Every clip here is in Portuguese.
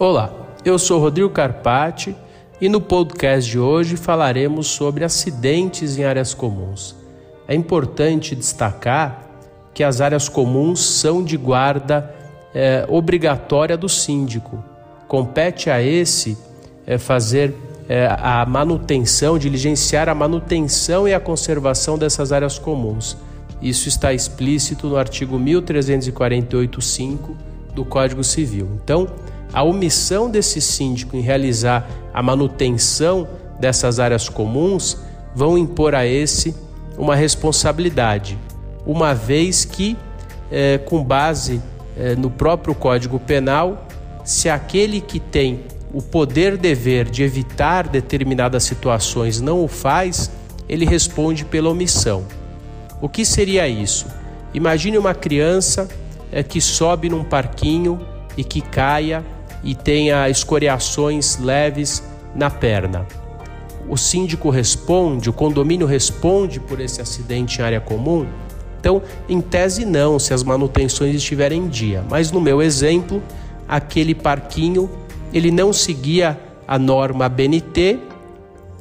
Olá, eu sou Rodrigo Carpati e no podcast de hoje falaremos sobre acidentes em áreas comuns. É importante destacar que as áreas comuns são de guarda é, obrigatória do síndico. Compete a esse é, fazer é, a manutenção, diligenciar a manutenção e a conservação dessas áreas comuns. Isso está explícito no artigo 1348.5 do Código Civil. Então, a omissão desse síndico em realizar a manutenção dessas áreas comuns vão impor a esse uma responsabilidade, uma vez que, é, com base é, no próprio Código Penal, se aquele que tem o poder-dever de evitar determinadas situações não o faz, ele responde pela omissão. O que seria isso? Imagine uma criança é, que sobe num parquinho e que caia e tenha escoriações leves na perna. O síndico responde, o condomínio responde por esse acidente em área comum? Então, em tese, não, se as manutenções estiverem em dia. Mas no meu exemplo, aquele parquinho ele não seguia a norma BNT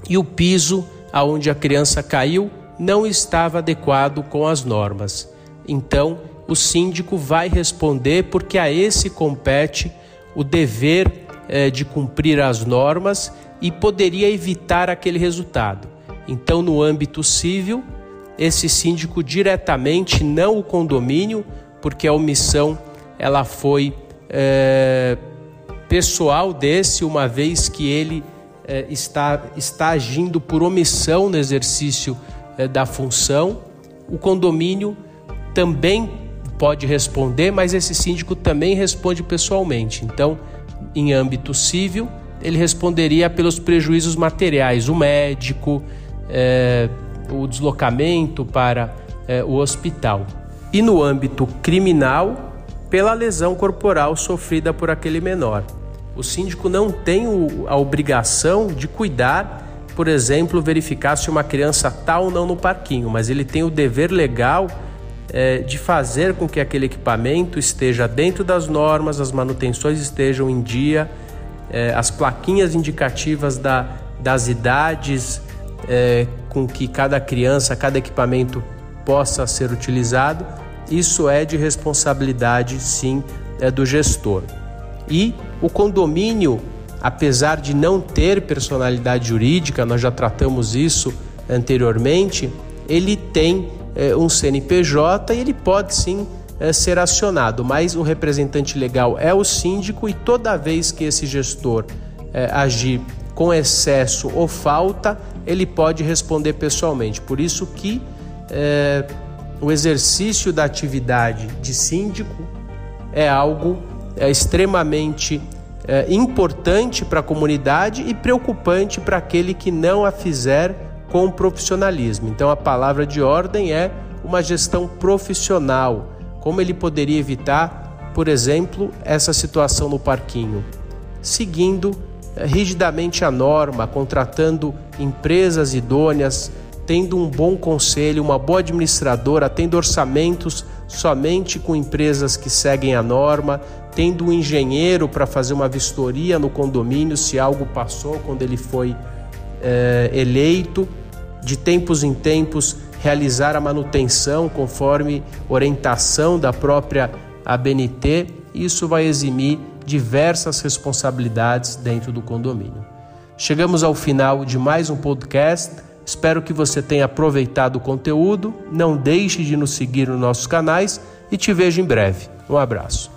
e o piso aonde a criança caiu não estava adequado com as normas. Então, o síndico vai responder porque a esse compete o dever eh, de cumprir as normas e poderia evitar aquele resultado. Então, no âmbito civil, esse síndico diretamente, não o condomínio, porque a omissão ela foi eh, pessoal desse, uma vez que ele eh, está, está agindo por omissão no exercício da função. O condomínio também pode responder, mas esse síndico também responde pessoalmente. Então, em âmbito civil, ele responderia pelos prejuízos materiais, o médico, é, o deslocamento para é, o hospital. E no âmbito criminal, pela lesão corporal sofrida por aquele menor. O síndico não tem o, a obrigação de cuidar, por exemplo, verificar se uma criança está ou não no parquinho, mas ele tem o dever legal é, de fazer com que aquele equipamento esteja dentro das normas, as manutenções estejam em dia, é, as plaquinhas indicativas da, das idades é, com que cada criança, cada equipamento possa ser utilizado, isso é de responsabilidade sim é, do gestor. E o condomínio, apesar de não ter personalidade jurídica, nós já tratamos isso anteriormente, ele tem é, um CNPJ e ele pode sim é, ser acionado, mas o representante legal é o síndico e toda vez que esse gestor é, agir com excesso ou falta, ele pode responder pessoalmente. Por isso que é, o exercício da atividade de síndico é algo é, extremamente é, importante para a comunidade e preocupante para aquele que não a fizer com profissionalismo. Então, a palavra de ordem é uma gestão profissional. Como ele poderia evitar, por exemplo, essa situação no parquinho? Seguindo eh, rigidamente a norma, contratando empresas idôneas, tendo um bom conselho, uma boa administradora, tendo orçamentos somente com empresas que seguem a norma, tendo um engenheiro para fazer uma vistoria no condomínio se algo passou quando ele foi é, eleito, de tempos em tempos realizar a manutenção conforme orientação da própria ABNT, isso vai eximir diversas responsabilidades dentro do condomínio. Chegamos ao final de mais um podcast. Espero que você tenha aproveitado o conteúdo. Não deixe de nos seguir nos nossos canais e te vejo em breve. Um abraço.